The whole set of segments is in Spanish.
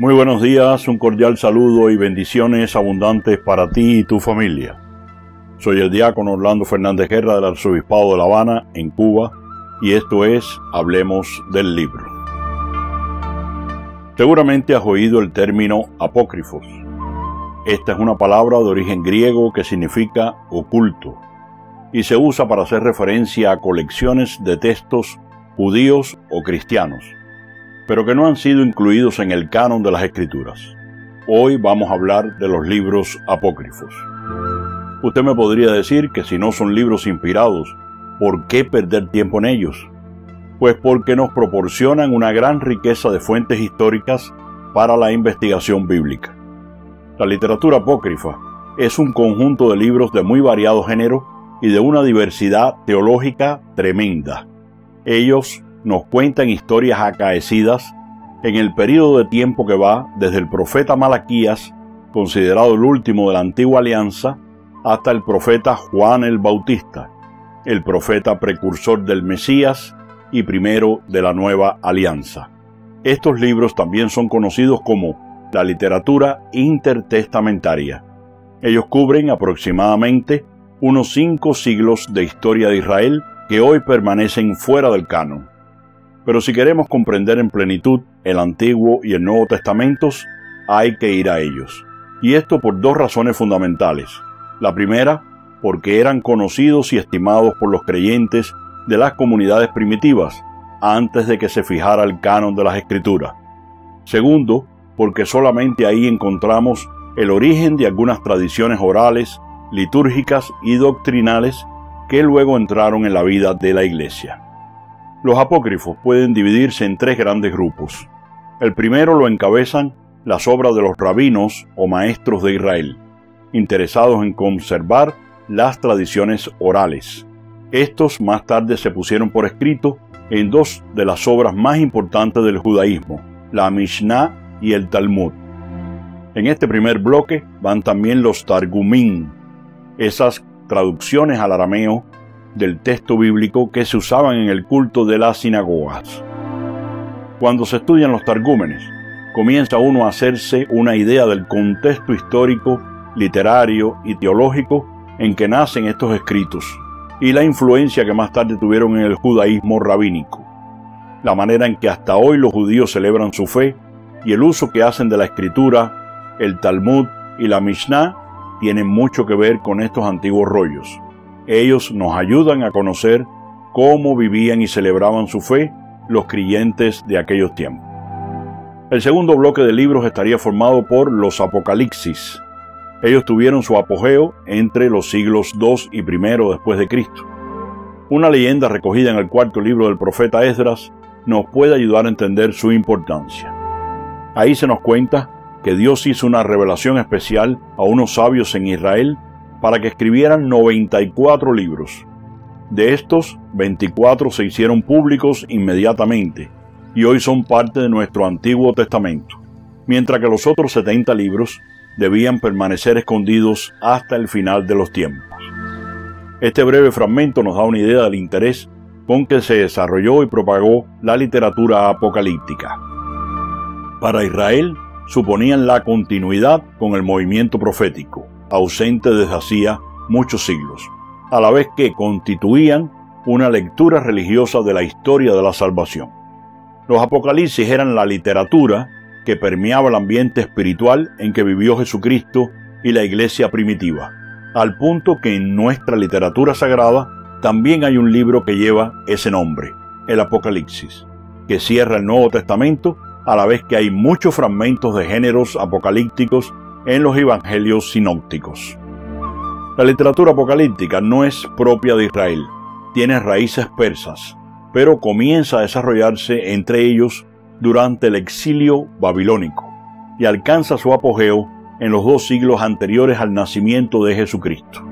Muy buenos días, un cordial saludo y bendiciones abundantes para ti y tu familia. Soy el diácono Orlando Fernández Guerra del Arzobispado de La Habana, en Cuba, y esto es Hablemos del Libro. Seguramente has oído el término apócrifos. Esta es una palabra de origen griego que significa oculto y se usa para hacer referencia a colecciones de textos judíos o cristianos pero que no han sido incluidos en el canon de las escrituras. Hoy vamos a hablar de los libros apócrifos. Usted me podría decir que si no son libros inspirados, ¿por qué perder tiempo en ellos? Pues porque nos proporcionan una gran riqueza de fuentes históricas para la investigación bíblica. La literatura apócrifa es un conjunto de libros de muy variado género y de una diversidad teológica tremenda. Ellos nos cuentan historias acaecidas en el periodo de tiempo que va desde el profeta Malaquías, considerado el último de la antigua alianza, hasta el profeta Juan el Bautista, el profeta precursor del Mesías y primero de la nueva alianza. Estos libros también son conocidos como la literatura intertestamentaria. Ellos cubren aproximadamente unos cinco siglos de historia de Israel que hoy permanecen fuera del canon. Pero si queremos comprender en plenitud el Antiguo y el Nuevo Testamentos, hay que ir a ellos. Y esto por dos razones fundamentales. La primera, porque eran conocidos y estimados por los creyentes de las comunidades primitivas antes de que se fijara el canon de las escrituras. Segundo, porque solamente ahí encontramos el origen de algunas tradiciones orales, litúrgicas y doctrinales que luego entraron en la vida de la Iglesia. Los apócrifos pueden dividirse en tres grandes grupos. El primero lo encabezan las obras de los rabinos o maestros de Israel, interesados en conservar las tradiciones orales. Estos más tarde se pusieron por escrito en dos de las obras más importantes del judaísmo, la Mishnah y el Talmud. En este primer bloque van también los Targumim, esas traducciones al arameo del texto bíblico que se usaban en el culto de las sinagogas. Cuando se estudian los targúmenes, comienza uno a hacerse una idea del contexto histórico, literario y teológico en que nacen estos escritos y la influencia que más tarde tuvieron en el judaísmo rabínico, la manera en que hasta hoy los judíos celebran su fe y el uso que hacen de la escritura, el Talmud y la Mishnah tienen mucho que ver con estos antiguos rollos. Ellos nos ayudan a conocer cómo vivían y celebraban su fe los creyentes de aquellos tiempos. El segundo bloque de libros estaría formado por los Apocalipsis. Ellos tuvieron su apogeo entre los siglos II y I después de Cristo. Una leyenda recogida en el cuarto libro del profeta Esdras nos puede ayudar a entender su importancia. Ahí se nos cuenta que Dios hizo una revelación especial a unos sabios en Israel para que escribieran 94 libros. De estos, 24 se hicieron públicos inmediatamente y hoy son parte de nuestro Antiguo Testamento, mientras que los otros 70 libros debían permanecer escondidos hasta el final de los tiempos. Este breve fragmento nos da una idea del interés con que se desarrolló y propagó la literatura apocalíptica. Para Israel suponían la continuidad con el movimiento profético, ausente desde hacía muchos siglos, a la vez que constituían una lectura religiosa de la historia de la salvación. Los apocalipsis eran la literatura que permeaba el ambiente espiritual en que vivió Jesucristo y la iglesia primitiva, al punto que en nuestra literatura sagrada también hay un libro que lleva ese nombre, el Apocalipsis, que cierra el Nuevo Testamento a la vez que hay muchos fragmentos de géneros apocalípticos en los evangelios sinópticos. La literatura apocalíptica no es propia de Israel, tiene raíces persas, pero comienza a desarrollarse entre ellos durante el exilio babilónico y alcanza su apogeo en los dos siglos anteriores al nacimiento de Jesucristo.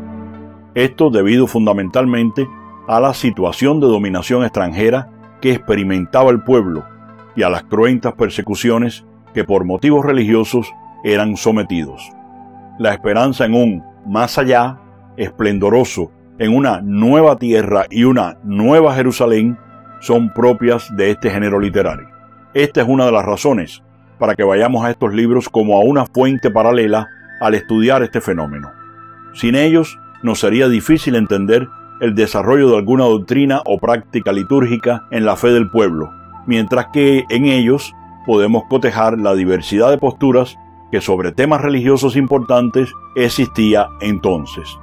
Esto debido fundamentalmente a la situación de dominación extranjera que experimentaba el pueblo y a las cruentas persecuciones que por motivos religiosos eran sometidos. La esperanza en un más allá, esplendoroso, en una nueva tierra y una nueva Jerusalén son propias de este género literario. Esta es una de las razones para que vayamos a estos libros como a una fuente paralela al estudiar este fenómeno. Sin ellos, nos sería difícil entender el desarrollo de alguna doctrina o práctica litúrgica en la fe del pueblo, mientras que en ellos podemos cotejar la diversidad de posturas que sobre temas religiosos importantes existía entonces.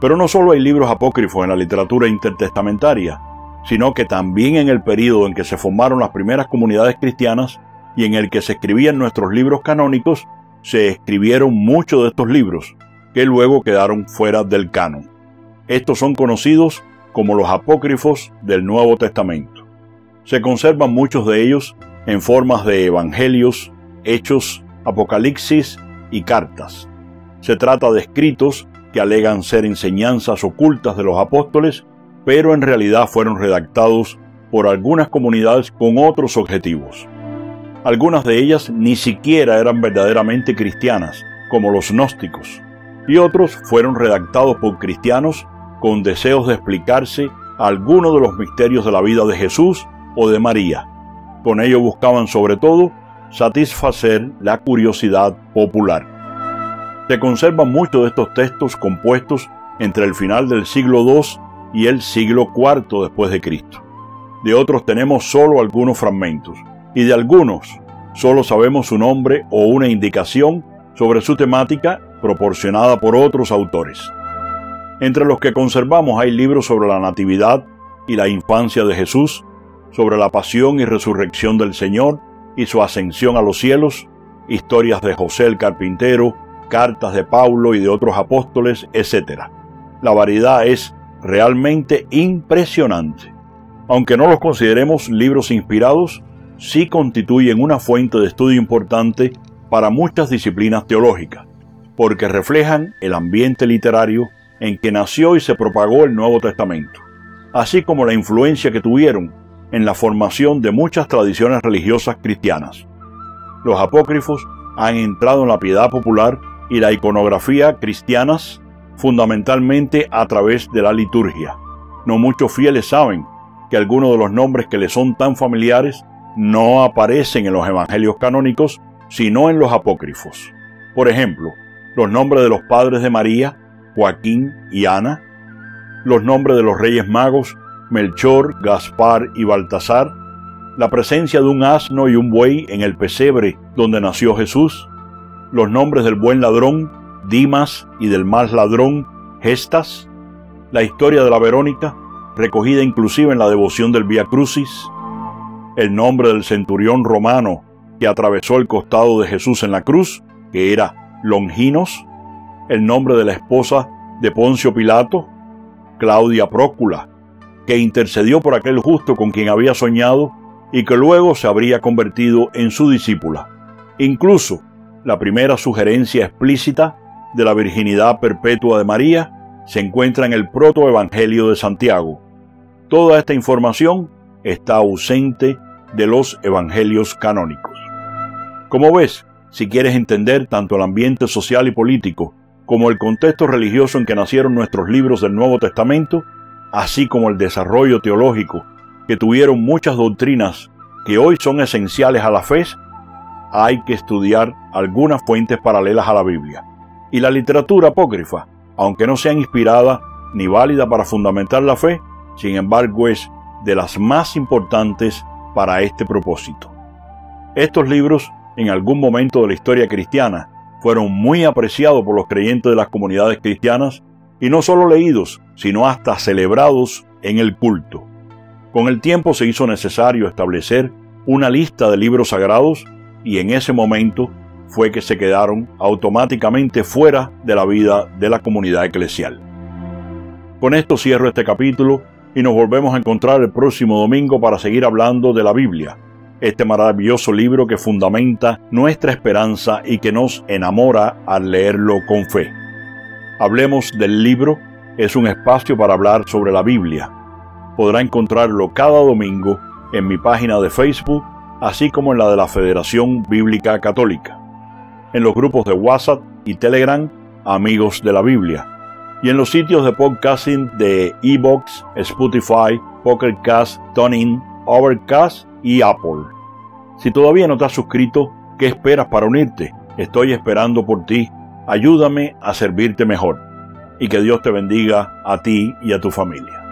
Pero no solo hay libros apócrifos en la literatura intertestamentaria, sino que también en el período en que se formaron las primeras comunidades cristianas y en el que se escribían nuestros libros canónicos, se escribieron muchos de estos libros, que luego quedaron fuera del canon. Estos son conocidos como los apócrifos del Nuevo Testamento. Se conservan muchos de ellos en formas de evangelios, hechos, apocalipsis y cartas. Se trata de escritos que alegan ser enseñanzas ocultas de los apóstoles, pero en realidad fueron redactados por algunas comunidades con otros objetivos. Algunas de ellas ni siquiera eran verdaderamente cristianas, como los gnósticos, y otros fueron redactados por cristianos con deseos de explicarse algunos de los misterios de la vida de Jesús o de María. Con ello buscaban sobre todo satisfacer la curiosidad popular. Se conservan muchos de estos textos compuestos entre el final del siglo II y el siglo IV después de Cristo. De otros tenemos solo algunos fragmentos, y de algunos solo sabemos su nombre o una indicación sobre su temática proporcionada por otros autores. Entre los que conservamos hay libros sobre la Natividad y la infancia de Jesús, sobre la pasión y resurrección del Señor y su ascensión a los cielos, historias de José el Carpintero, cartas de Pablo y de otros apóstoles, etc. La variedad es realmente impresionante. Aunque no los consideremos libros inspirados, sí constituyen una fuente de estudio importante para muchas disciplinas teológicas, porque reflejan el ambiente literario en que nació y se propagó el Nuevo Testamento, así como la influencia que tuvieron en la formación de muchas tradiciones religiosas cristianas. Los apócrifos han entrado en la piedad popular y la iconografía cristianas fundamentalmente a través de la liturgia. No muchos fieles saben que algunos de los nombres que les son tan familiares no aparecen en los evangelios canónicos, sino en los apócrifos. Por ejemplo, los nombres de los padres de María, Joaquín y Ana, los nombres de los reyes magos, Melchor, Gaspar y Baltasar, la presencia de un asno y un buey en el pesebre donde nació Jesús, los nombres del buen ladrón, Dimas, y del mal ladrón, Gestas, la historia de la Verónica, recogida inclusive en la devoción del Vía Crucis, el nombre del centurión romano que atravesó el costado de Jesús en la cruz, que era Longinos, el nombre de la esposa de Poncio Pilato, Claudia Prócula, que intercedió por aquel justo con quien había soñado y que luego se habría convertido en su discípula. Incluso la primera sugerencia explícita de la virginidad perpetua de María se encuentra en el protoevangelio de Santiago. Toda esta información está ausente de los evangelios canónicos. Como ves, si quieres entender tanto el ambiente social y político como el contexto religioso en que nacieron nuestros libros del Nuevo Testamento, así como el desarrollo teológico que tuvieron muchas doctrinas que hoy son esenciales a la fe, hay que estudiar algunas fuentes paralelas a la Biblia. Y la literatura apócrifa, aunque no sea inspirada ni válida para fundamentar la fe, sin embargo es de las más importantes para este propósito. Estos libros, en algún momento de la historia cristiana, fueron muy apreciados por los creyentes de las comunidades cristianas y no solo leídos, sino hasta celebrados en el culto. Con el tiempo se hizo necesario establecer una lista de libros sagrados y en ese momento fue que se quedaron automáticamente fuera de la vida de la comunidad eclesial. Con esto cierro este capítulo y nos volvemos a encontrar el próximo domingo para seguir hablando de la Biblia, este maravilloso libro que fundamenta nuestra esperanza y que nos enamora al leerlo con fe. Hablemos del libro es un espacio para hablar sobre la Biblia. Podrá encontrarlo cada domingo en mi página de Facebook, así como en la de la Federación Bíblica Católica, en los grupos de WhatsApp y Telegram Amigos de la Biblia, y en los sitios de podcasting de Evox, Spotify, Pocket Cast, Overcast y Apple. Si todavía no te has suscrito, ¿Qué esperas para unirte? Estoy esperando por ti. Ayúdame a servirte mejor. Y que Dios te bendiga a ti y a tu familia.